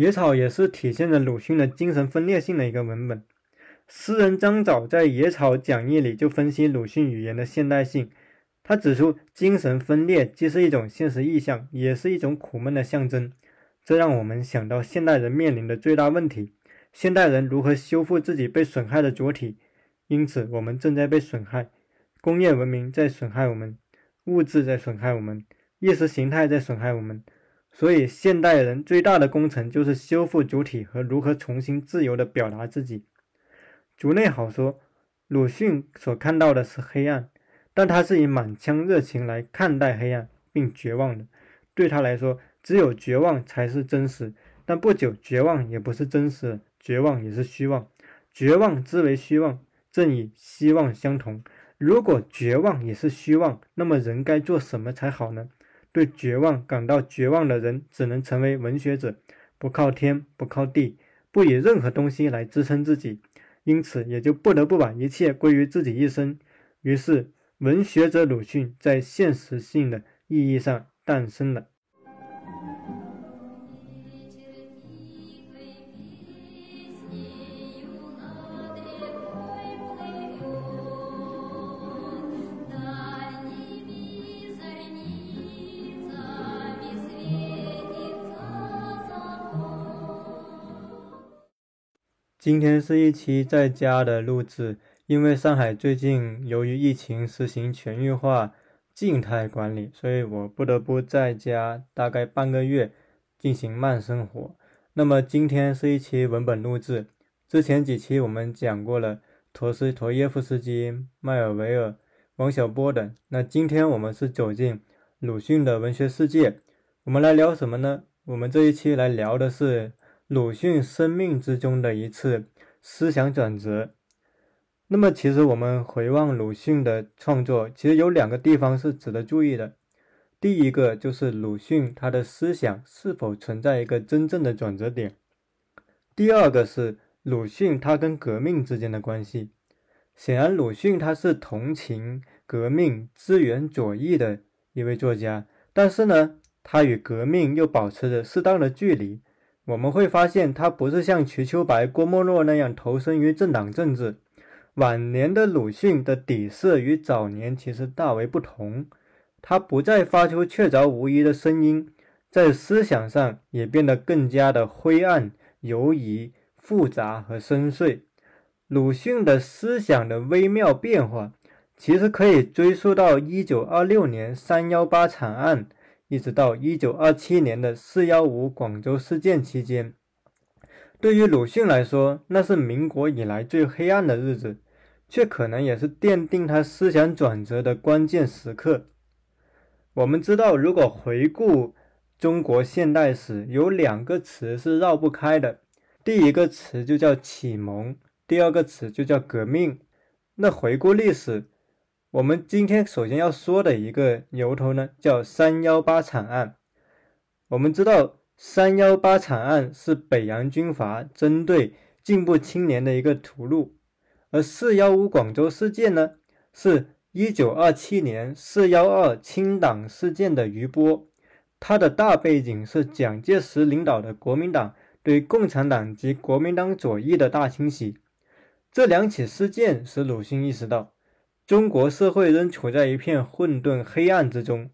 野草也是体现着鲁迅的精神分裂性的一个文本。诗人张藻在《野草讲义》里就分析鲁迅语言的现代性，他指出，精神分裂既是一种现实意象，也是一种苦闷的象征。这让我们想到现代人面临的最大问题：现代人如何修复自己被损害的主体？因此，我们正在被损害。工业文明在损害我们，物质在损害我们，意识形态在损害我们。所以，现代人最大的工程就是修复主体和如何重新自由地表达自己。竹内好说，鲁迅所看到的是黑暗，但他是以满腔热情来看待黑暗，并绝望的。对他来说，只有绝望才是真实。但不久，绝望也不是真实，绝望也是虚妄。绝望之为虚妄，正与希望相同。如果绝望也是虚妄，那么人该做什么才好呢？对绝望感到绝望的人，只能成为文学者，不靠天，不靠地，不以任何东西来支撑自己，因此也就不得不把一切归于自己一身。于是，文学者鲁迅在现实性的意义上诞生了。今天是一期在家的录制，因为上海最近由于疫情实行全域化静态管理，所以我不得不在家大概半个月进行慢生活。那么今天是一期文本录制，之前几期我们讲过了陀思妥耶夫斯基、迈尔维尔、王小波等，那今天我们是走进鲁迅的文学世界，我们来聊什么呢？我们这一期来聊的是。鲁迅生命之中的一次思想转折。那么，其实我们回望鲁迅的创作，其实有两个地方是值得注意的。第一个就是鲁迅他的思想是否存在一个真正的转折点。第二个是鲁迅他跟革命之间的关系。显然，鲁迅他是同情革命、支援左翼的一位作家，但是呢，他与革命又保持着适当的距离。我们会发现，他不是像瞿秋白、郭沫若那样投身于政党政治。晚年的鲁迅的底色与早年其实大为不同，他不再发出确凿无疑的声音，在思想上也变得更加的灰暗、犹疑、复杂和深邃。鲁迅的思想的微妙变化，其实可以追溯到1926年三幺八惨案。一直到一九二七年的四幺五广州事件期间，对于鲁迅来说，那是民国以来最黑暗的日子，却可能也是奠定他思想转折的关键时刻。我们知道，如果回顾中国现代史，有两个词是绕不开的，第一个词就叫启蒙，第二个词就叫革命。那回顾历史。我们今天首先要说的一个牛头呢，叫“三幺八惨案”。我们知道，“三幺八惨案”是北洋军阀针对进步青年的一个屠戮，而“四幺五广州事件”呢，是一九二七年“四幺二”清党事件的余波。它的大背景是蒋介石领导的国民党对共产党及国民党左翼的大清洗。这两起事件使鲁迅意识到。中国社会仍处在一片混沌黑暗之中，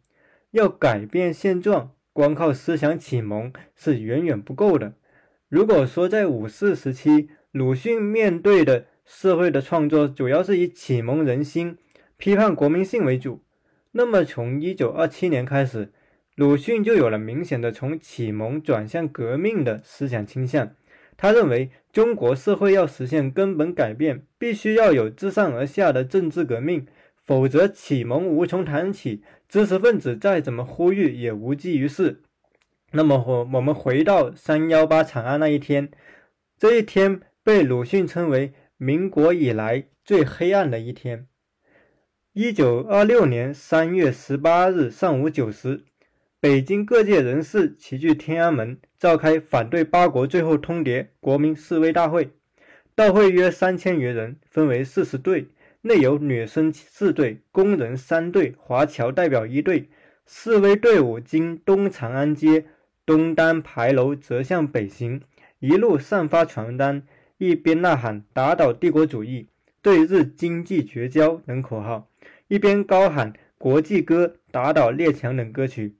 要改变现状，光靠思想启蒙是远远不够的。如果说在五四时期，鲁迅面对的社会的创作主要是以启蒙人心、批判国民性为主，那么从一九二七年开始，鲁迅就有了明显的从启蒙转向革命的思想倾向。他认为，中国社会要实现根本改变，必须要有自上而下的政治革命，否则启蒙无从谈起，知识分子再怎么呼吁也无济于事。那么，我我们回到三幺八惨案那一天，这一天被鲁迅称为民国以来最黑暗的一天。一九二六年三月十八日上午九时。北京各界人士齐聚天安门，召开反对八国最后通牒国民示威大会。大会约三千余人，分为四十队，内有女生四队、工人三队、华侨代表一队。示威队伍经东长安街、东单牌楼折向北行，一路散发传单，一边呐喊“打倒帝国主义，对日经济绝交”等口号，一边高喊“国际歌”“打倒列强”等歌曲。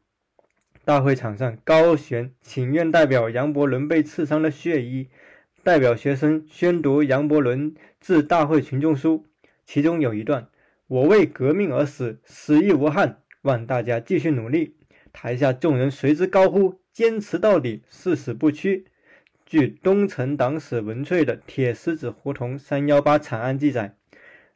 大会场上高悬请愿代表杨伯伦被刺伤的血衣，代表学生宣读杨伯伦致大会群众书，其中有一段。我为革命而死，死亦无憾。望大家继续努力。台下众人随之高呼：“坚持到底，誓死不屈。”据东城党史文萃的《铁狮子胡同三幺八惨案》记载，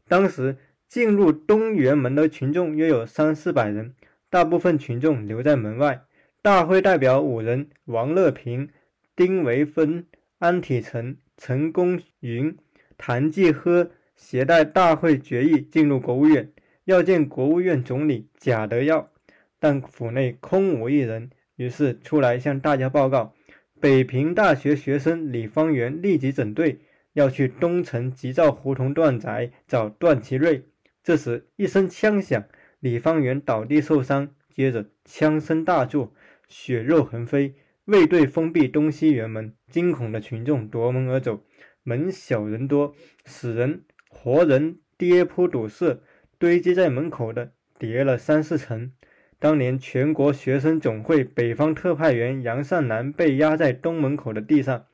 当时进入东园门的群众约有三四百人，大部分群众留在门外。大会代表五人：王乐平、丁维芬、安体成、陈公云、谭继呵。携带大会决议进入国务院，要见国务院总理贾德耀，但府内空无一人，于是出来向大家报告：北平大学学生李方圆立即整队，要去东城吉兆胡同段宅找段祺瑞。这时一声枪响，李方圆倒地受伤，接着枪声大作，血肉横飞，卫队封闭东西园门，惊恐的群众夺门而走，门小人多，死人。活人跌扑堵塞，堆积在门口的叠了三四层。当年全国学生总会北方特派员杨善南被压在东门口的地上，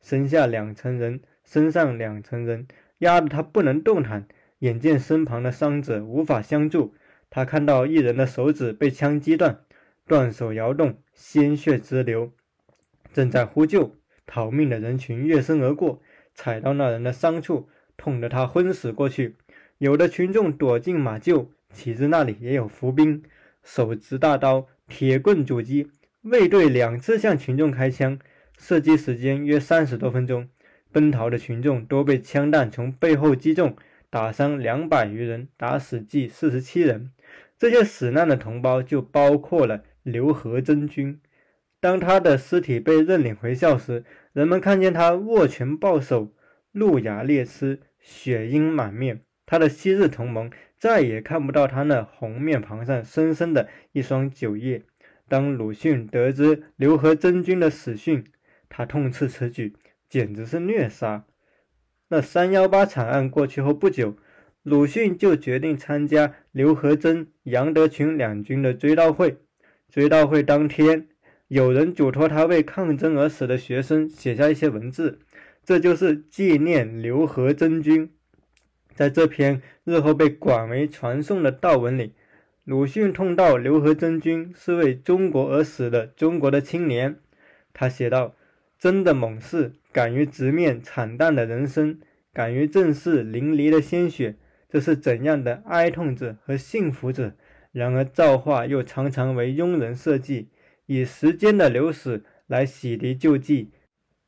身下两层人，身上两层人，压得他不能动弹。眼见身旁的伤者无法相助，他看到一人的手指被枪击断，断手摇动，鲜血直流。正在呼救逃命的人群跃身而过，踩到那人的伤处。痛得他昏死过去，有的群众躲进马厩，岂知那里也有伏兵，手执大刀、铁棍阻击。卫队两次向群众开枪，射击时间约三十多分钟。奔逃的群众多被枪弹从背后击中，打伤两百余人，打死计四十七人。这些死难的同胞就包括了刘和珍君。当他的尸体被认领回校时，人们看见他握拳抱手。露牙裂齿，血缨满面。他的昔日同盟再也看不到他那红面庞上深深的一双酒液。当鲁迅得知刘和珍君的死讯，他痛斥此举简直是虐杀。那三幺八惨案过去后不久，鲁迅就决定参加刘和珍、杨德群两军的追悼会。追悼会当天，有人嘱托他为抗争而死的学生写下一些文字。这就是纪念刘和珍君。在这篇日后被广为传颂的悼文里，鲁迅痛悼刘和珍君是为中国而死的中国的青年。他写道：“真的猛士，敢于直面惨淡的人生，敢于正视淋漓的鲜血，这是怎样的哀痛者和幸福者！然而造化又常常为庸人设计，以时间的流逝来洗涤旧迹。”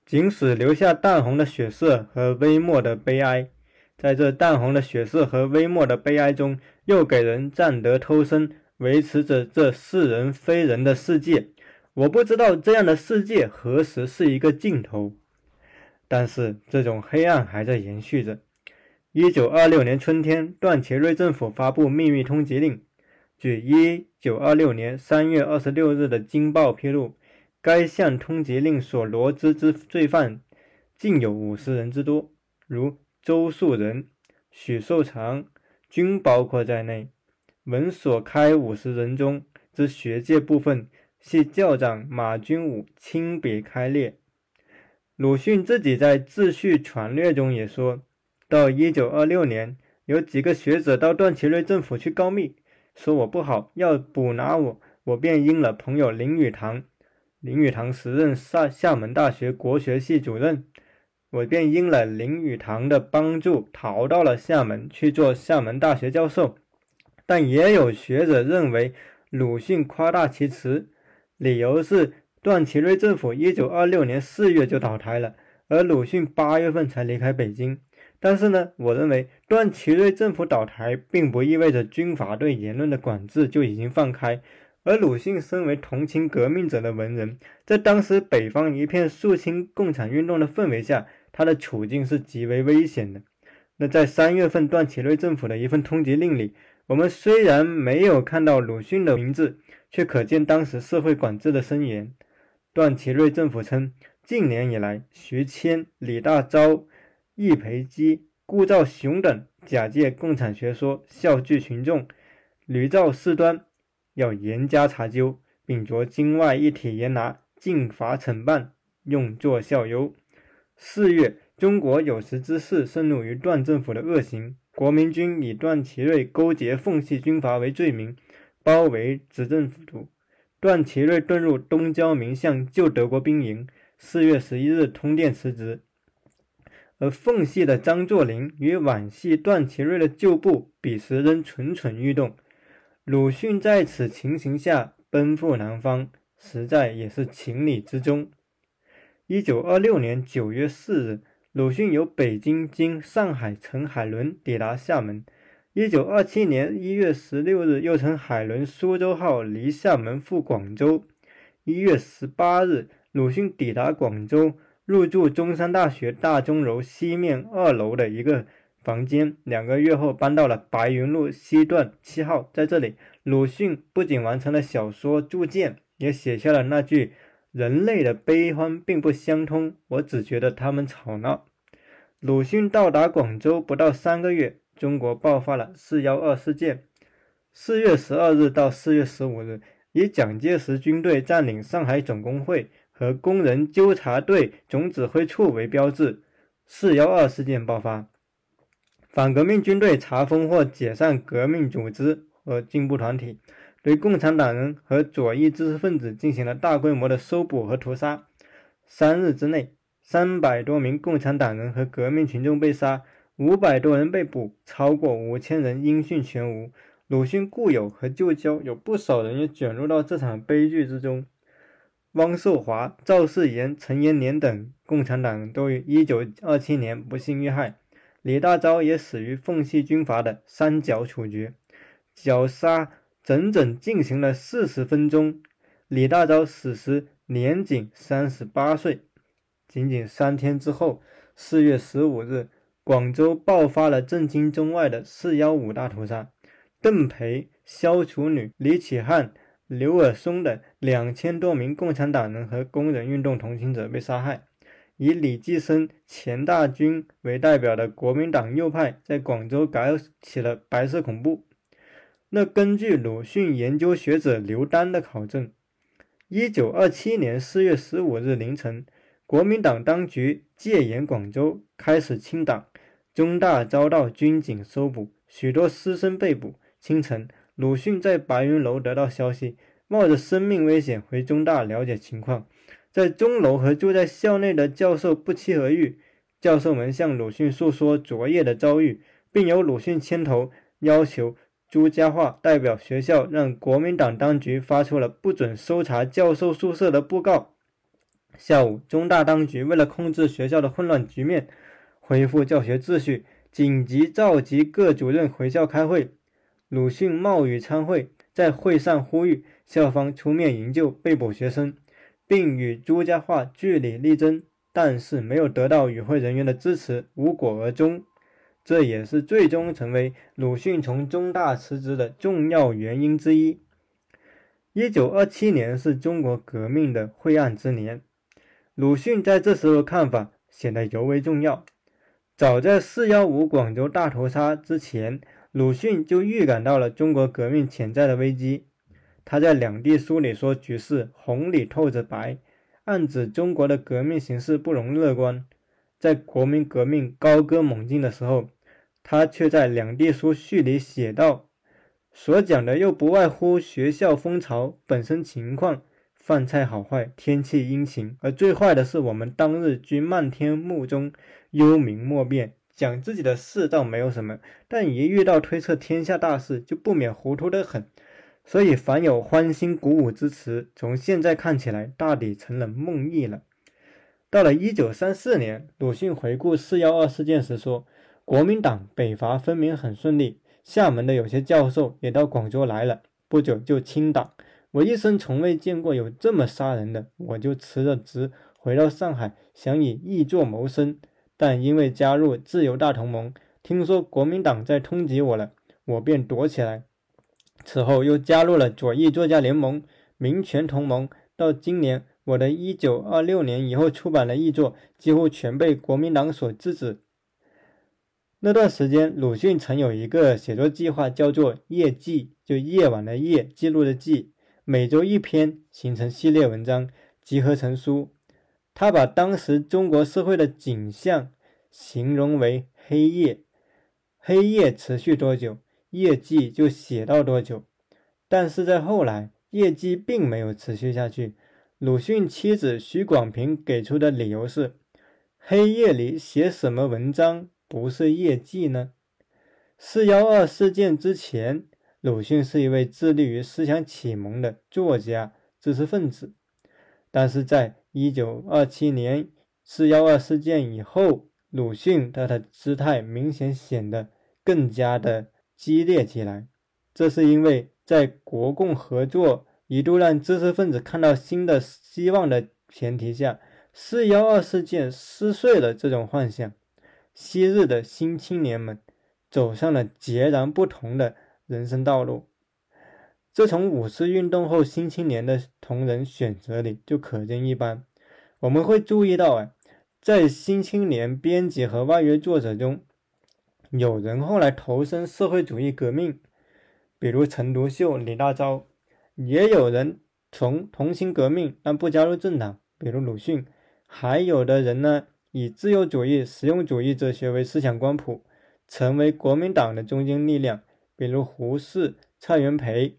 仅使留下淡红的血色和微末的悲哀，在这淡红的血色和微末的悲哀中，又给人暂得偷生，维持着这是人非人的世界。我不知道这样的世界何时是一个尽头，但是这种黑暗还在延续着。一九二六年春天，段祺瑞政府发布秘密通缉令。据一九二六年三月二十六日的《京报》披露。该项通缉令所罗织之罪犯，竟有五十人之多，如周树人、许寿裳均包括在内。文所开五十人中之学界部分，系教长马君武亲笔开列。鲁迅自己在《自序传略》中也说到，一九二六年，有几个学者到段祺瑞政府去告密，说我不好，要捕拿我，我便应了朋友林语堂。林语堂时任厦厦门大学国学系主任，我便应了林语堂的帮助，逃到了厦门去做厦门大学教授。但也有学者认为鲁迅夸大其词，理由是段祺瑞政府一九二六年四月就倒台了，而鲁迅八月份才离开北京。但是呢，我认为段祺瑞政府倒台，并不意味着军阀对言论的管制就已经放开。而鲁迅身为同情革命者的文人，在当时北方一片肃清共产运动的氛围下，他的处境是极为危险的。那在三月份段祺瑞政府的一份通缉令里，我们虽然没有看到鲁迅的名字，却可见当时社会管制的森严。段祺瑞政府称，近年以来，徐谦、李大钊、易培基、顾兆雄等假借共产学说笑聚群众，屡造事端，要严加查究，并着京外一体严拿，禁罚惩办，用作效尤。四月，中国有识之士盛怒于段政府的恶行，国民军以段祺瑞勾结奉系军阀为罪名，包围执政府。段祺瑞遁入东交民巷旧德国兵营，四月十一日通电辞职。而奉系的张作霖与皖系段祺瑞的旧部彼时仍蠢蠢欲动。鲁迅在此情形下奔赴南方，实在也是情理之中。一九二六年九月四日，鲁迅由北京经上海乘海轮抵达厦门。一九二七年一月十六日，又乘海轮“苏州号”离厦门赴广州。一月十八日，鲁迅抵达广州，入住中山大学大钟楼西面二楼的一个房间。两个月后，搬到了白云路西段七号。在这里，鲁迅不仅完成了小说《铸剑》，也写下了那句：“人类的悲欢并不相通，我只觉得他们吵闹。”鲁迅到达广州不到三个月。中国爆发了“四幺二”事件。四月十二日到四月十五日，以蒋介石军队占领上海总工会和工人纠察队总指挥处为标志，“四幺二”事件爆发。反革命军队查封或解散革命组织和进步团体，对共产党人和左翼知识分子进行了大规模的搜捕和屠杀。三日之内，三百多名共产党人和革命群众被杀。五百多人被捕，超过五千人音讯全无。鲁迅故友和旧交有不少人也卷入到这场悲剧之中。汪寿华、赵世炎、陈延年等共产党人都于1927年不幸遇害。李大钊也死于奉系军阀的三角处决，绞杀整整进行了四十分钟。李大钊死时年仅三十八岁。仅仅三天之后，四月十五日。广州爆发了震惊中外的“四幺五”大屠杀，邓培、萧楚女、李启汉、刘尔松等两千多名共产党人和工人运动同行者被杀害。以李济深、钱大钧为代表的国民党右派在广州搞起了白色恐怖。那根据鲁迅研究学者刘丹的考证，一九二七年四月十五日凌晨，国民党当局戒严广州，开始清党。中大遭到军警搜捕，许多师生被捕。清晨，鲁迅在白云楼得到消息，冒着生命危险回中大了解情况。在钟楼和住在校内的教授不期而遇，教授们向鲁迅诉说昨夜的遭遇，并由鲁迅牵头要求朱家骅代表学校，让国民党当局发出了不准搜查教授宿舍的布告。下午，中大当局为了控制学校的混乱局面。恢复教学秩序，紧急召集各主任回校开会。鲁迅冒雨参会，在会上呼吁校方出面营救被捕学生，并与朱家骅据理力争，但是没有得到与会人员的支持，无果而终。这也是最终成为鲁迅从中大辞职的重要原因之一。一九二七年是中国革命的晦暗之年，鲁迅在这时候看法显得尤为重要。早在四幺五广州大屠杀之前，鲁迅就预感到了中国革命潜在的危机。他在两地书里说：“局势红里透着白”，暗指中国的革命形势不容乐观。在国民革命高歌猛进的时候，他却在两地书序里写道：“所讲的又不外乎学校风潮本身情况。”饭菜好坏，天气阴晴，而最坏的是我们当日居漫天幕中，幽冥莫辨。讲自己的事倒没有什么，但一遇到推测天下大事，就不免糊涂得很。所以，凡有欢欣鼓舞之词，从现在看起来，大抵成了梦呓了。到了一九三四年，鲁迅回顾四幺二事件时说：“国民党北伐分明很顺利，厦门的有些教授也到广州来了，不久就清党。”我一生从未见过有这么杀人的，我就辞了职，回到上海，想以译作谋生。但因为加入自由大同盟，听说国民党在通缉我了，我便躲起来。此后又加入了左翼作家联盟、民权同盟。到今年，我的一九二六年以后出版的译作几乎全被国民党所制止。那段时间，鲁迅曾有一个写作计划，叫做《夜记》，就夜晚的夜，记录的记，每周一篇，形成系列文章，集合成书。他把当时中国社会的景象形容为黑夜，黑夜持续多久，夜记就写到多久。但是在后来，业绩并没有持续下去。鲁迅妻子许广平给出的理由是：黑夜里写什么文章不是业绩呢？四幺二事件之前，鲁迅是一位致力于思想启蒙的作家、知识分子。但是在一九二七年四幺二事件以后，鲁迅他的姿态明显显得更加的激烈起来。这是因为。在国共合作一度让知识分子看到新的希望的前提下，四幺二事件撕碎了这种幻想，昔日的新青年们走上了截然不同的人生道路。这从五四运动后新青年的同仁选择里就可见一斑。我们会注意到，啊，在新青年编辑和外约作者中，有人后来投身社会主义革命。比如陈独秀、李大钊，也有人从同情革命但不加入政党，比如鲁迅；还有的人呢，以自由主义、实用主义哲学为思想光谱，成为国民党的中坚力量，比如胡适、蔡元培。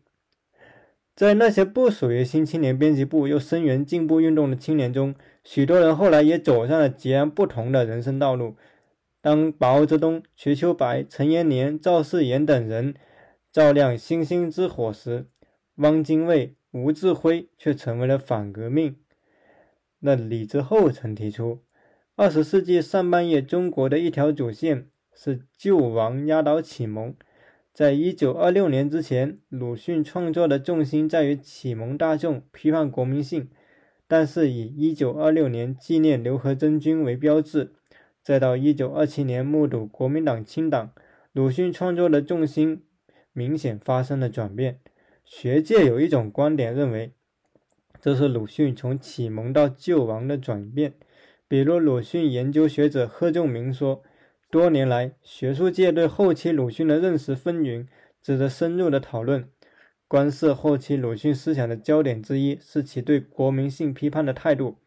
在那些不属于新青年编辑部又声援进步运动的青年中，许多人后来也走上了截然不同的人生道路。当毛泽东、瞿秋白、陈延年、赵世炎等人。照亮星星之火时，汪精卫、吴志辉却成为了反革命。那李之后曾提出，二十世纪上半叶中国的一条主线是救亡压倒启蒙。在一九二六年之前，鲁迅创作的重心在于启蒙大众、批判国民性，但是以一九二六年纪念刘和珍君为标志，再到一九二七年目睹国民党清党，鲁迅创作的重心。明显发生了转变。学界有一种观点认为，这是鲁迅从启蒙到救亡的转变。比如，鲁迅研究学者贺仲明说，多年来学术界对后期鲁迅的认识纷纭，值得深入的讨论。观涉后期鲁迅思想的焦点之一是其对国民性批判的态度。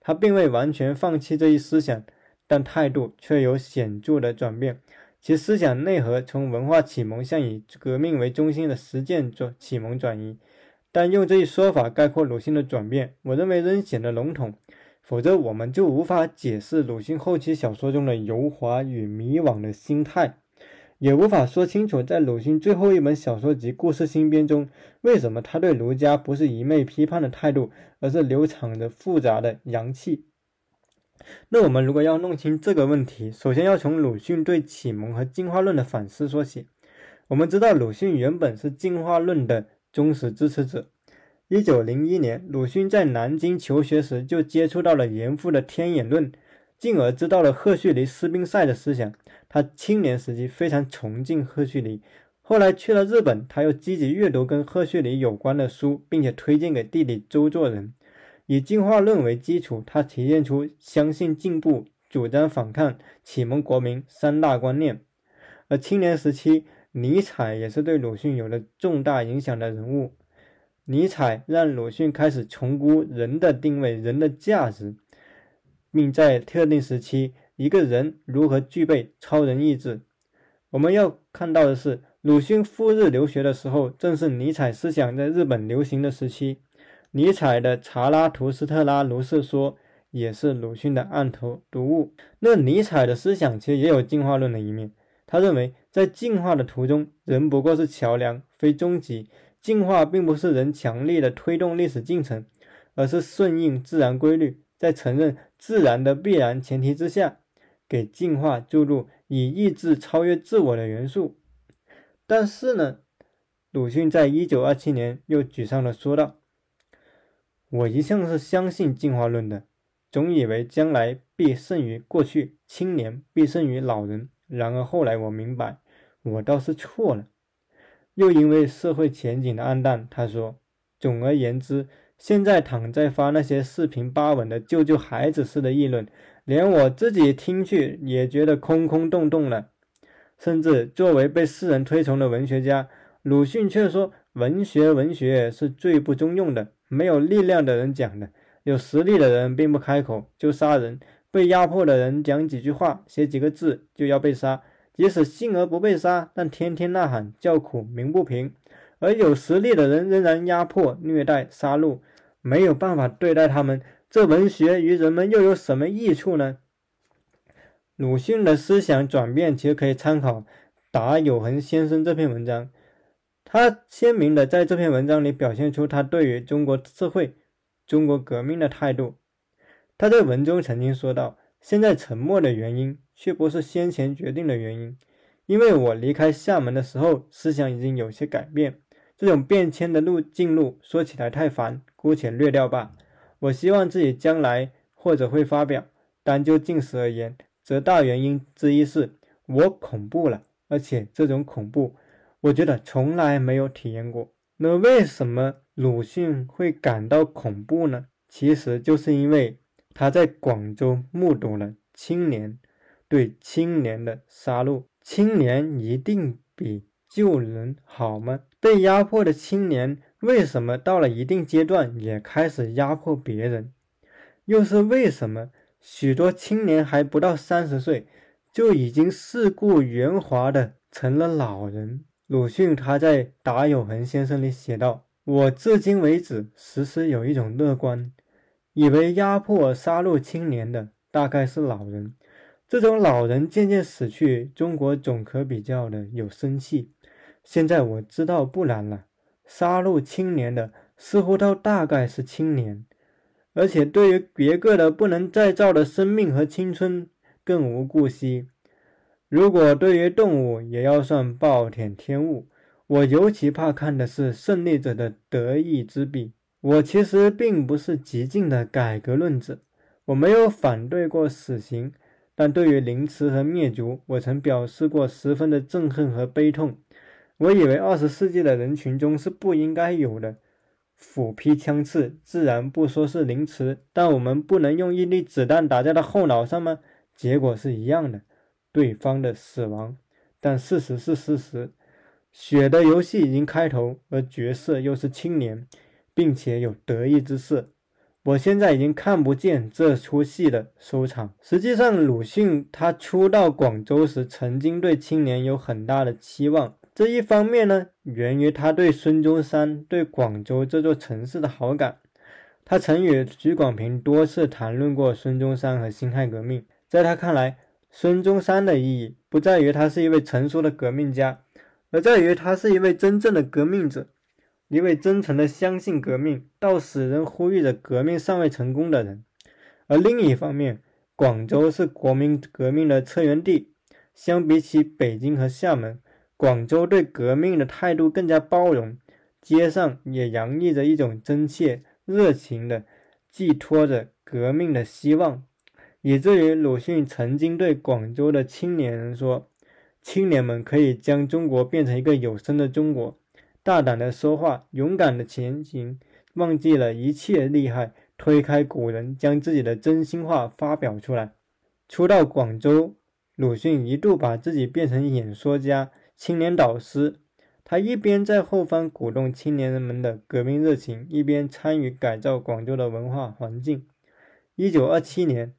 他并未完全放弃这一思想，但态度却有显著的转变。其思想内核从文化启蒙向以革命为中心的实践转启蒙转移，但用这一说法概括鲁迅的转变，我认为仍显得笼统。否则，我们就无法解释鲁迅后期小说中的油滑与迷惘的心态，也无法说清楚在鲁迅最后一本小说集《故事新编》中，为什么他对儒家不是一昧批判的态度，而是流淌着复杂的阳气。那我们如果要弄清这个问题，首先要从鲁迅对启蒙和进化论的反思说起。我们知道，鲁迅原本是进化论的忠实支持者。一九零一年，鲁迅在南京求学时就接触到了严复的天演论，进而知道了赫胥黎斯宾塞的思想。他青年时期非常崇敬赫胥黎，后来去了日本，他又积极阅读跟赫胥黎有关的书，并且推荐给弟弟周作人。以进化论为基础，他体现出相信进步、主张反抗、启蒙国民三大观念。而青年时期，尼采也是对鲁迅有了重大影响的人物。尼采让鲁迅开始重估人的定位、人的价值，并在特定时期，一个人如何具备超人意志。我们要看到的是，鲁迅赴日留学的时候，正是尼采思想在日本流行的时期。尼采的《查拉图斯特拉如是说》也是鲁迅的案头读物。那尼采的思想其实也有进化论的一面。他认为，在进化的途中，人不过是桥梁，非终极。进化并不是人强力的推动历史进程，而是顺应自然规律，在承认自然的必然前提之下，给进化注入以意志超越自我的元素。但是呢，鲁迅在一九二七年又沮丧地说道。我一向是相信进化论的，总以为将来必胜于过去，青年必胜于老人。然而后来我明白，我倒是错了。又因为社会前景的暗淡，他说：“总而言之，现在躺在发那些四平八稳的救救孩子似的议论，连我自己听去也觉得空空洞洞了。甚至作为被世人推崇的文学家，鲁迅却说：“文学，文学是最不中用的，没有力量的人讲的，有实力的人并不开口就杀人，被压迫的人讲几句话、写几个字就要被杀。”即使幸而不被杀，但天天呐喊叫苦鸣不平，而有实力的人仍然压迫、虐待、杀戮，没有办法对待他们。这文学与人们又有什么益处呢？鲁迅的思想转变其实可以参考达友恒先生这篇文章，他鲜明的在这篇文章里表现出他对于中国社会、中国革命的态度。他在文中曾经说道：“现在沉默的原因。”却不是先前决定的原因，因为我离开厦门的时候，思想已经有些改变。这种变迁的路径路说起来太烦，姑且略掉吧。我希望自己将来或者会发表，单就近史而言，则大原因之一是我恐怖了，而且这种恐怖，我觉得从来没有体验过。那为什么鲁迅会感到恐怖呢？其实就是因为他在广州目睹了青年。对青年的杀戮，青年一定比旧人好吗？被压迫的青年为什么到了一定阶段也开始压迫别人？又是为什么许多青年还不到三十岁就已经世故圆滑的成了老人？鲁迅他在《达友恒先生》里写道：“我至今为止时时有一种乐观，以为压迫杀戮青年的大概是老人。”这种老人渐渐死去，中国总可比较的有生气。现在我知道不然了，杀戮青年的似乎都大概是青年，而且对于别个的不能再造的生命和青春更无顾惜。如果对于动物也要算暴殄天物，我尤其怕看的是胜利者的得意之笔。我其实并不是激进的改革论者，我没有反对过死刑。但对于凌迟和灭族，我曾表示过十分的憎恨和悲痛。我以为二十世纪的人群中是不应该有的。斧劈枪刺，自然不说是凌迟，但我们不能用一粒子弹打在他后脑上吗？结果是一样的，对方的死亡。但事实是事实，血的游戏已经开头，而角色又是青年，并且有得意之色。我现在已经看不见这出戏的收场。实际上，鲁迅他初到广州时，曾经对青年有很大的期望。这一方面呢，源于他对孙中山、对广州这座城市的好感。他曾与许广平多次谈论过孙中山和辛亥革命。在他看来，孙中山的意义不在于他是一位成熟的革命家，而在于他是一位真正的革命者。一位真诚的相信革命，到死仍呼吁着革命尚未成功的人。而另一方面，广州是国民革命的策源地。相比起北京和厦门，广州对革命的态度更加包容，街上也洋溢着一种真切热情的寄托着革命的希望，以至于鲁迅曾经对广州的青年人说：“青年们可以将中国变成一个有声的中国。”大胆的说话，勇敢的前行，忘记了一切利害，推开古人，将自己的真心话发表出来。初到广州，鲁迅一度把自己变成演说家、青年导师。他一边在后方鼓动青年人们的革命热情，一边参与改造广州的文化环境。一九二七年，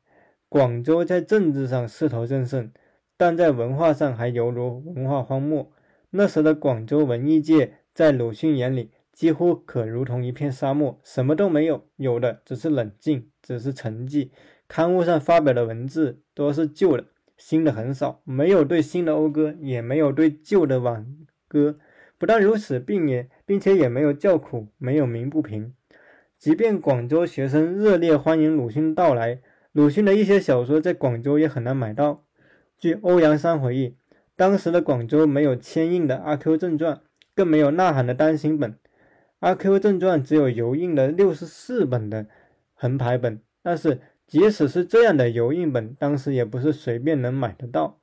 广州在政治上势头正盛，但在文化上还犹如文化荒漠。那时的广州文艺界。在鲁迅眼里，几乎可如同一片沙漠，什么都没有，有的只是冷静，只是沉寂。刊物上发表的文字都是旧的，新的很少，没有对新的讴歌，也没有对旧的挽歌。不但如此，并也并且也没有叫苦，没有鸣不平。即便广州学生热烈欢迎鲁迅到来，鲁迅的一些小说在广州也很难买到。据欧阳山回忆，当时的广州没有签印的《阿 Q 正传》。更没有呐喊的单行本，《阿 Q 正传》只有油印的六十四本的横排本。但是，即使是这样的油印本，当时也不是随便能买得到，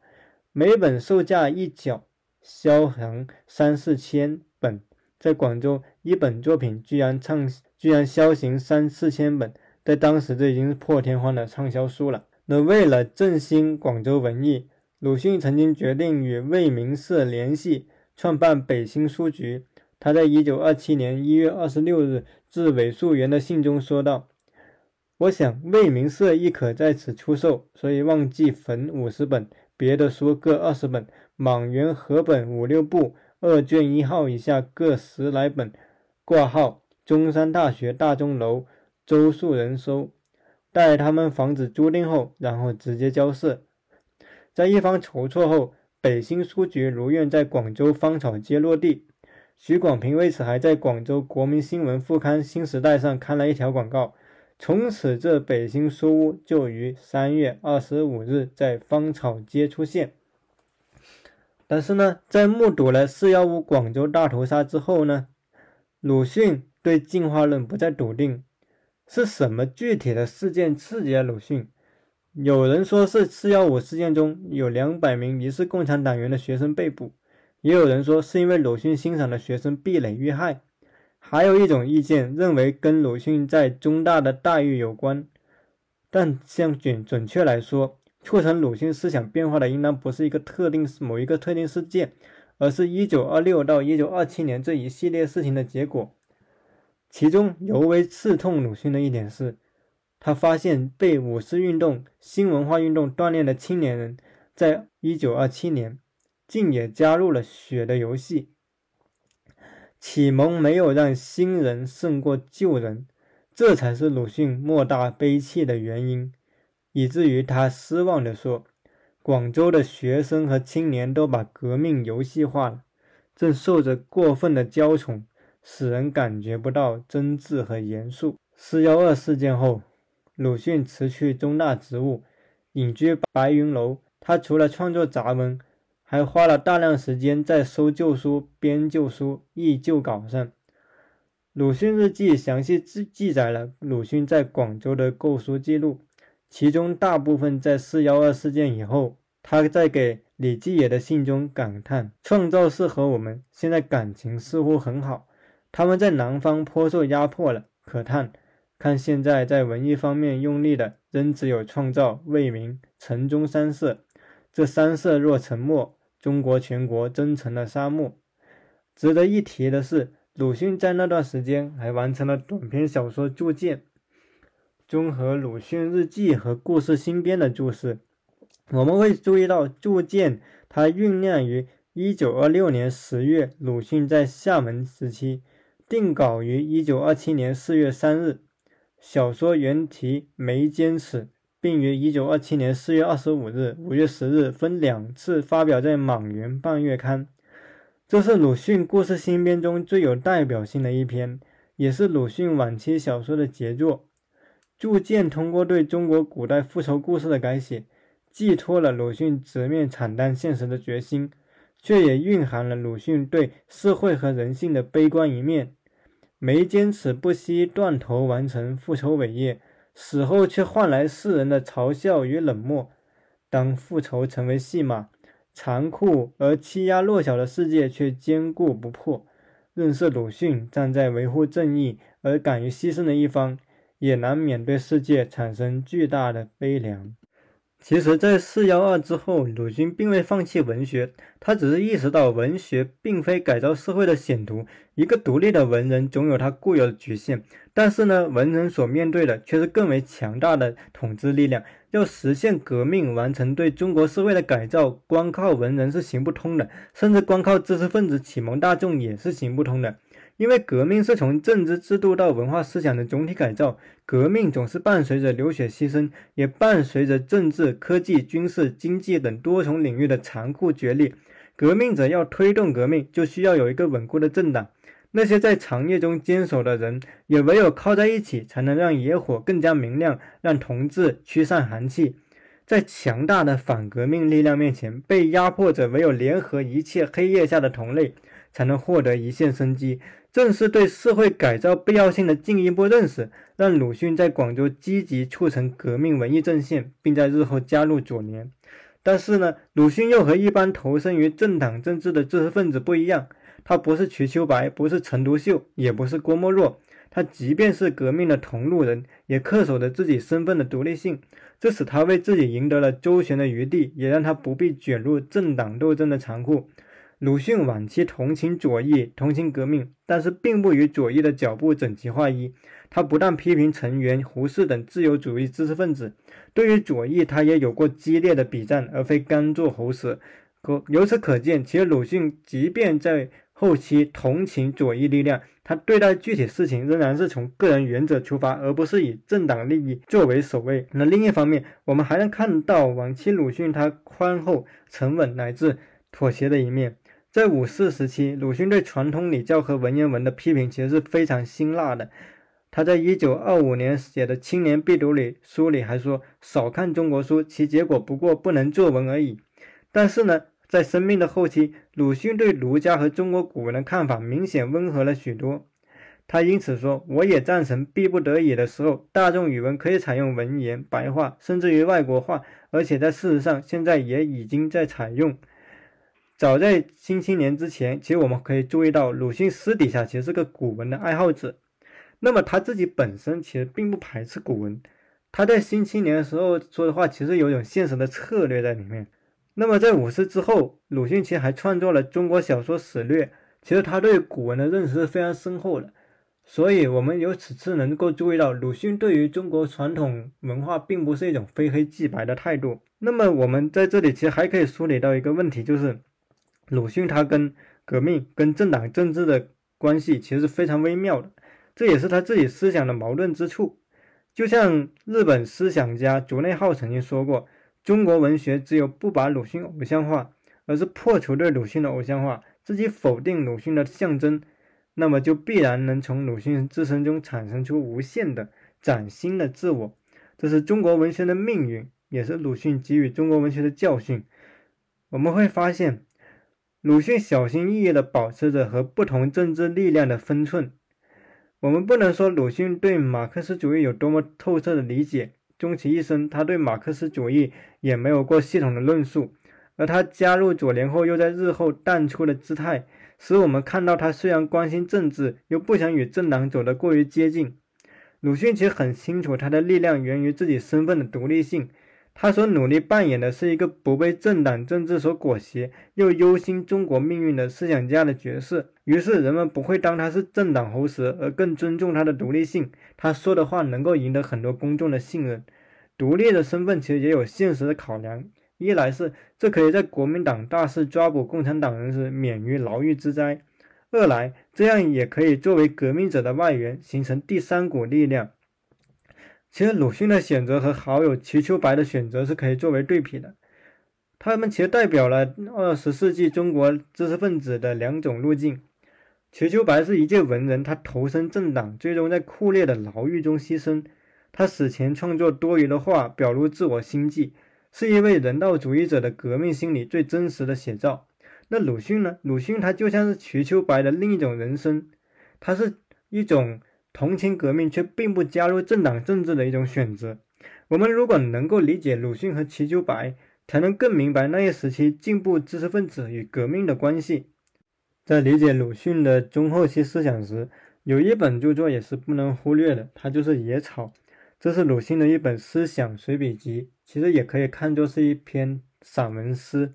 每本售价一角，销行三四千本。在广州，一本作品居然畅销居然销行三四千本，在当时这已经是破天荒的畅销书了。那为了振兴广州文艺，鲁迅曾经决定与未名社联系，创办北新书局。他在一九二七年一月二十六日致韦素园的信中说道：“我想未名社亦可在此出售，所以忘记焚五十本，别的书各二十本，莽原合本五六部，二卷一号以下各十来本，挂号中山大学大钟楼，周树人收。待他们房子租赁后，然后直接交涉。在一方筹措后，北新书局如愿在广州芳草街落地。”徐广平为此还在广州国民新闻副刊《新时代》上刊了一条广告。从此，这北新书屋就于三月二十五日在芳草街出现。但是呢，在目睹了四幺五广州大屠杀之后呢，鲁迅对进化论不再笃定。是什么具体的事件刺激了鲁迅？有人说是四幺五事件中有两百名疑似共产党员的学生被捕。也有人说是因为鲁迅欣赏的学生壁垒遇害，还有一种意见认为跟鲁迅在中大的待遇有关。但像准准确来说，促成鲁迅思想变化的应当不是一个特定某一个特定事件，而是一九二六到一九二七年这一系列事情的结果。其中尤为刺痛鲁迅的一点是，他发现被五四运动、新文化运动锻炼的青年人，在一九二七年。竟也加入了血的游戏。启蒙没有让新人胜过旧人，这才是鲁迅莫大悲戚的原因，以至于他失望地说：“广州的学生和青年都把革命游戏化了，正受着过分的娇宠，使人感觉不到真挚和严肃。”四幺二事件后，鲁迅辞去中大职务，隐居白云楼。他除了创作杂文，还花了大量时间在收旧书、编旧书、译旧稿上。鲁迅日记详细记记载了鲁迅在广州的购书记录，其中大部分在四幺二事件以后。他在给李继野的信中感叹：“创造是和我们现在感情似乎很好，他们在南方颇受压迫了。可叹，看现在在文艺方面用力的，仍只有创造、未名、城中三社。这三社若沉没。”中国全国真成了沙漠。值得一提的是，鲁迅在那段时间还完成了短篇小说《铸剑》，综合鲁迅日记和故事新编的注释。我们会注意到，《铸剑》它酝酿于一九二六年十月，鲁迅在厦门时期定稿于一九二七年四月三日。小说原题《眉间尺》。并于一九二七年四月二十五日、五月十日分两次发表在《莽原半月刊》。这是鲁迅故事新编中最有代表性的一篇，也是鲁迅晚期小说的杰作。《铸剑》通过对中国古代复仇故事的改写，寄托了鲁迅直面惨淡现实的决心，却也蕴含了鲁迅对社会和人性的悲观一面。没坚持不惜断头完成复仇伟业。死后却换来世人的嘲笑与冷漠。当复仇成为戏码，残酷而欺压弱小的世界却坚固不破。认识鲁迅站在维护正义而敢于牺牲的一方，也难免对世界产生巨大的悲凉。其实，在四幺二之后，鲁迅并未放弃文学，他只是意识到文学并非改造社会的险途。一个独立的文人总有他固有的局限，但是呢，文人所面对的却是更为强大的统治力量。要实现革命，完成对中国社会的改造，光靠文人是行不通的，甚至光靠知识分子启蒙大众也是行不通的。因为革命是从政治制度到文化思想的总体改造，革命总是伴随着流血牺牲，也伴随着政治、科技、军事、经济等多重领域的残酷角力。革命者要推动革命，就需要有一个稳固的政党。那些在长夜中坚守的人，也唯有靠在一起，才能让野火更加明亮，让同志驱散寒气。在强大的反革命力量面前，被压迫者唯有联合一切黑夜下的同类，才能获得一线生机。正是对社会改造必要性的进一步认识，让鲁迅在广州积极促成革命文艺阵线，并在日后加入左联。但是呢，鲁迅又和一般投身于政党政治的知识分子不一样，他不是瞿秋白，不是陈独秀，也不是郭沫若，他即便是革命的同路人，也恪守着自己身份的独立性，这使他为自己赢得了周旋的余地，也让他不必卷入政党斗争的残酷。鲁迅晚期同情左翼，同情革命，但是并不与左翼的脚步整齐划一。他不但批评陈元、胡适等自由主义知识分子，对于左翼，他也有过激烈的笔战，而非甘做喉舌。可由此可见，其实鲁迅即便在后期同情左翼力量，他对待具体事情仍然是从个人原则出发，而不是以政党利益作为首位。那另一方面，我们还能看到晚期鲁迅他宽厚、沉稳乃至妥协的一面。在五四时期，鲁迅对传统礼教和文言文的批评其实是非常辛辣的。他在一九二五年写的《青年必读》里书里还说：“少看中国书，其结果不过不能作文而已。”但是呢，在生命的后期，鲁迅对儒家和中国古文的看法明显温和了许多。他因此说：“我也赞成，逼不得已的时候，大众语文可以采用文言、白话，甚至于外国话，而且在事实上，现在也已经在采用。”早在《新青年》之前，其实我们可以注意到，鲁迅私底下其实是个古文的爱好者。那么他自己本身其实并不排斥古文。他在《新青年》的时候说的话，其实有一种现实的策略在里面。那么在五四之后，鲁迅其实还创作了《中国小说史略》，其实他对古文的认识是非常深厚的。所以，我们由此次能够注意到，鲁迅对于中国传统文化并不是一种非黑即白的态度。那么，我们在这里其实还可以梳理到一个问题，就是。鲁迅他跟革命、跟政党政治的关系其实是非常微妙的，这也是他自己思想的矛盾之处。就像日本思想家竹内浩曾经说过：“中国文学只有不把鲁迅偶像化，而是破除对鲁迅的偶像化，自己否定鲁迅的象征，那么就必然能从鲁迅自身中产生出无限的崭新的自我。这是中国文学的命运，也是鲁迅给予中国文学的教训。我们会发现。”鲁迅小心翼翼地保持着和不同政治力量的分寸。我们不能说鲁迅对马克思主义有多么透彻的理解，终其一生，他对马克思主义也没有过系统的论述。而他加入左联后，又在日后淡出的姿态，使我们看到他虽然关心政治，又不想与政党走得过于接近。鲁迅其实很清楚，他的力量源于自己身份的独立性。他所努力扮演的是一个不被政党政治所裹挟，又忧心中国命运的思想家的角色。于是人们不会当他是政党喉舌，而更尊重他的独立性。他说的话能够赢得很多公众的信任。独立的身份其实也有现实的考量：一来是这可以在国民党大肆抓捕共产党人时免于牢狱之灾；二来这样也可以作为革命者的外援，形成第三股力量。其实鲁迅的选择和好友瞿秋白的选择是可以作为对比的，他们其实代表了二十世纪中国知识分子的两种路径。瞿秋白是一介文人，他投身政党，最终在酷烈的牢狱中牺牲。他死前创作多余的话，表露自我心迹，是一位人道主义者的革命心理最真实的写照。那鲁迅呢？鲁迅他就像是瞿秋白的另一种人生，他是一种。同情革命却并不加入政党政治的一种选择。我们如果能够理解鲁迅和瞿秋白，才能更明白那一时期进步知识分子与革命的关系。在理解鲁迅的中后期思想时，有一本著作也是不能忽略的，它就是《野草》。这是鲁迅的一本思想随笔集，其实也可以看作是一篇散文诗。《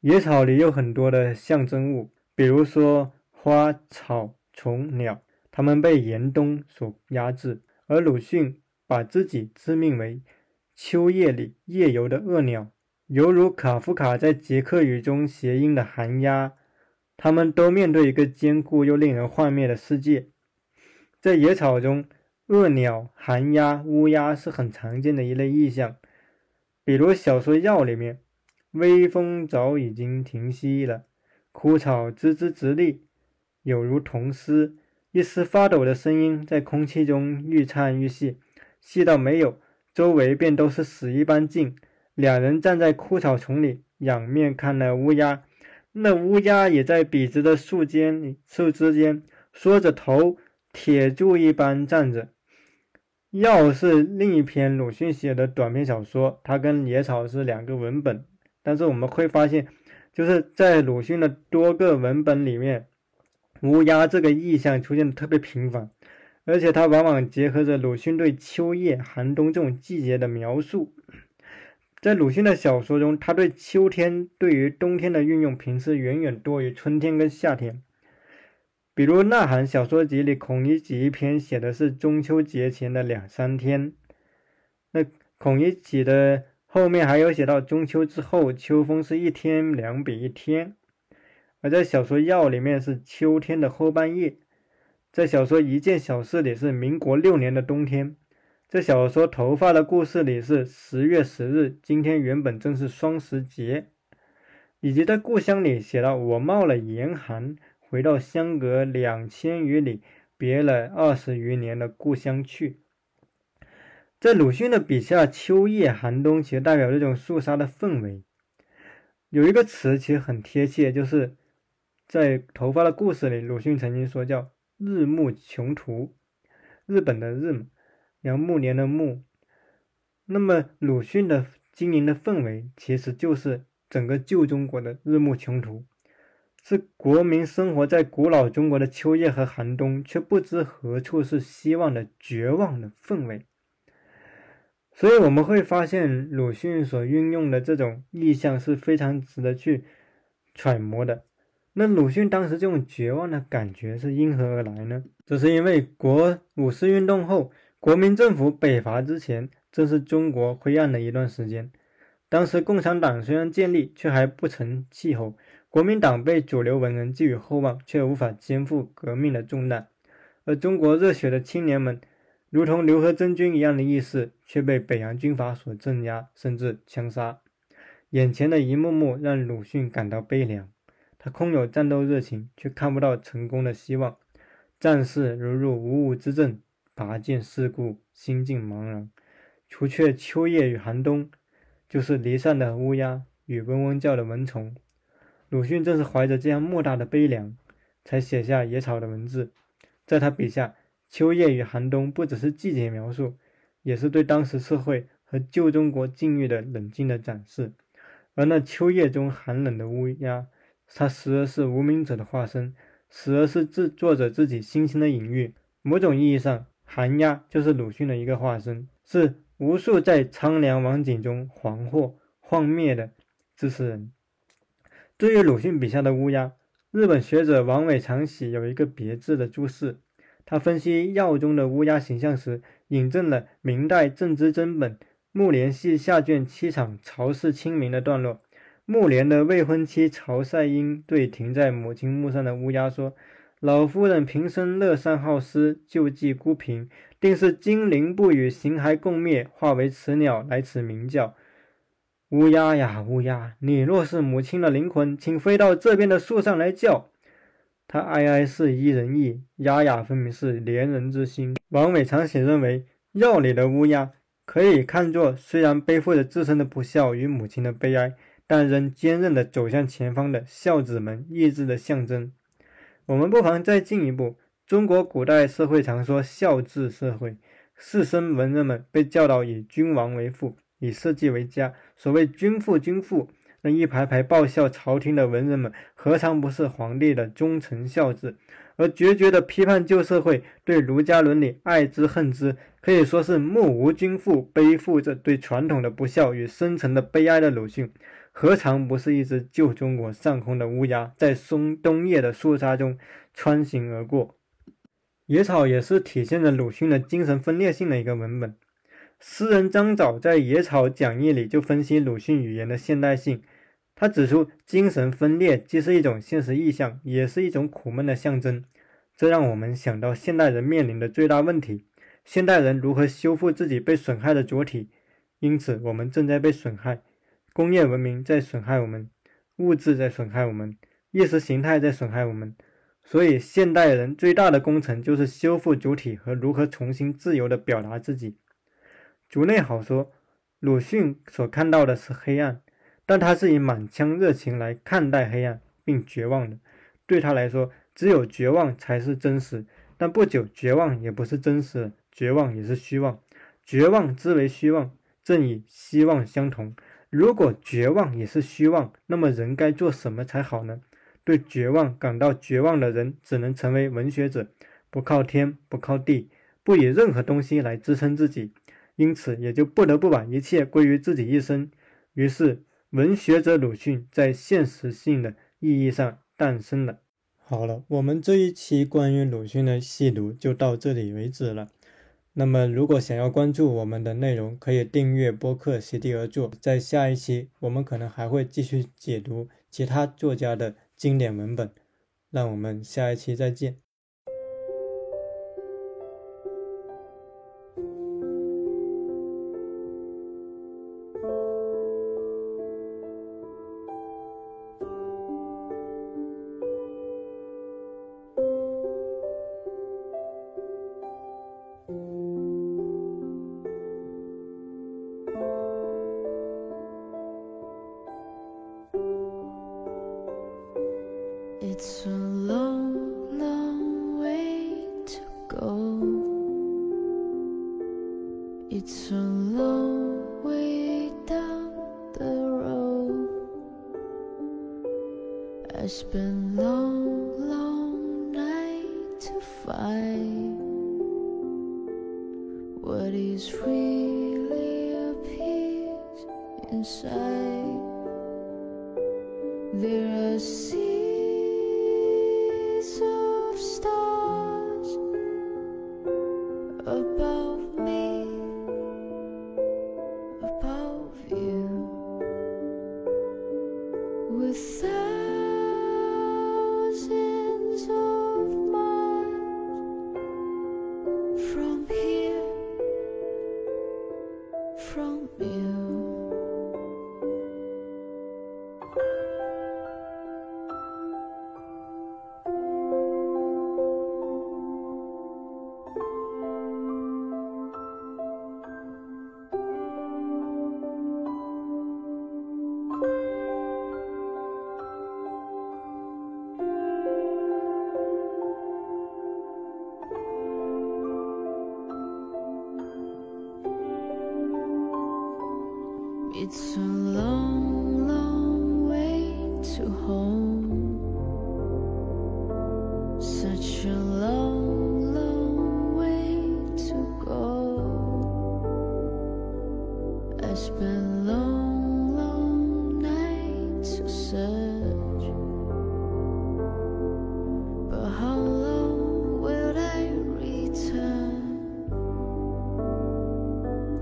野草》里有很多的象征物，比如说花草虫鸟。他们被严冬所压制，而鲁迅把自己自命为秋夜里夜游的恶鸟，犹如卡夫卡在《捷克语》中谐音的寒鸦。他们都面对一个坚固又令人幻灭的世界。在野草中，恶鸟、寒鸦、乌鸦是很常见的一类意象。比如小说《药》里面，微风早已经停息了，枯草枝枝直立，有如铜丝。一丝发抖的声音在空气中愈颤愈细，细到没有，周围便都是死一般静。两人站在枯草丛里，仰面看那乌鸦，那乌鸦也在笔直的树间、树枝间，缩着头，铁柱一般站着。药是另一篇鲁迅写的短篇小说，它跟野草是两个文本，但是我们会发现，就是在鲁迅的多个文本里面。乌鸦这个意象出现的特别频繁，而且它往往结合着鲁迅对秋夜、寒冬这种季节的描述。在鲁迅的小说中，他对秋天对于冬天的运用，平时远远多于春天跟夏天。比如《呐喊》小说集里，孔乙己一篇写的是中秋节前的两三天。那孔乙己的后面还有写到中秋之后，秋风是一天两比一天。而在小说《药》里面是秋天的后半夜。在小说《一件小事》里是民国六年的冬天。在小说《头发的故事》里是十月十日，今天原本正是双十节，以及在故乡里写到我冒了严寒，回到相隔两千余里、别了二十余年的故乡去。在鲁迅的笔下，秋夜寒冬其实代表这种肃杀的氛围。有一个词其实很贴切，就是在《头发的故事》里，鲁迅曾经说叫“日暮穷途”，日本的日。杨暮年的暮，那么鲁迅的经营的氛围，其实就是整个旧中国的日暮穷途，是国民生活在古老中国的秋夜和寒冬，却不知何处是希望的绝望的氛围。所以我们会发现，鲁迅所运用的这种意象是非常值得去揣摩的。那鲁迅当时这种绝望的感觉是因何而来呢？这是因为国五四运动后。国民政府北伐之前，正是中国灰暗的一段时间。当时共产党虽然建立，却还不成气候；国民党被主流文人寄予厚望，却无法肩负革命的重担。而中国热血的青年们，如同刘和珍君一样的意识，却被北洋军阀所镇压，甚至枪杀。眼前的一幕幕让鲁迅感到悲凉。他空有战斗热情，却看不到成功的希望。战士如入无物之阵。拔剑四顾，心境茫然。除却秋夜与寒冬，就是离散的乌鸦与嗡嗡叫的蚊虫。鲁迅正是怀着这样莫大的悲凉，才写下《野草》的文字。在他笔下，秋夜与寒冬不只是季节描述，也是对当时社会和旧中国境遇的冷静的展示。而那秋夜中寒冷的乌鸦，它时而是无名者的化身，时而是自作者自己心情的隐喻。某种意义上，寒鸦就是鲁迅的一个化身，是无数在苍凉网景中惶惑、幻灭的知识人。对于鲁迅笔下的乌鸦，日本学者王伟长喜有一个别致的注释。他分析《药》中的乌鸦形象时，引证了明代郑之真本《木莲戏》下卷七场曹氏清明的段落。木莲的未婚妻曹赛英对停在母亲墓上的乌鸦说。老夫人平生乐善好施，救济孤贫，定是精灵不与形骸共灭，化为雌鸟来此鸣叫。乌鸦呀乌鸦，你若是母亲的灵魂，请飞到这边的树上来叫。他哀哀是依人意，哑哑分明是怜人之心。王伟长写认为，药里的乌鸦可以看作虽然背负着自身的不孝与母亲的悲哀，但仍坚韧地走向前方的孝子们意志的象征。我们不妨再进一步。中国古代社会常说孝治社会，士绅文人们被教导以君王为父，以社稷为家。所谓君父，君父，那一排排报效朝廷的文人们，何尝不是皇帝的忠臣孝子？而决绝的批判旧社会，对儒家伦理爱之恨之，可以说是目无君父，背负着对传统的不孝与深沉的悲哀的鲁迅。何尝不是一只旧中国上空的乌鸦，在松冬夜的肃杀中穿行而过？野草也是体现着鲁迅的精神分裂性的一个文本。诗人张藻在《野草讲义》里就分析鲁迅语言的现代性，他指出，精神分裂既是一种现实意象，也是一种苦闷的象征。这让我们想到现代人面临的最大问题：现代人如何修复自己被损害的主体？因此，我们正在被损害。工业文明在损害我们，物质在损害我们，意识形态在损害我们。所以，现代人最大的工程就是修复主体和如何重新自由地表达自己。竹内好说，鲁迅所看到的是黑暗，但他是以满腔热情来看待黑暗并绝望的。对他来说，只有绝望才是真实。但不久，绝望也不是真实，绝望也是虚妄。绝望之为虚妄，正与希望相同。如果绝望也是虚妄，那么人该做什么才好呢？对绝望感到绝望的人，只能成为文学者，不靠天，不靠地，不以任何东西来支撑自己，因此也就不得不把一切归于自己一身。于是，文学者鲁迅在现实性的意义上诞生了。好了，我们这一期关于鲁迅的细读就到这里为止了。那么，如果想要关注我们的内容，可以订阅播客《席地而坐》。在下一期，我们可能还会继续解读其他作家的经典文本。让我们下一期再见。Seas of stars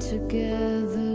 Together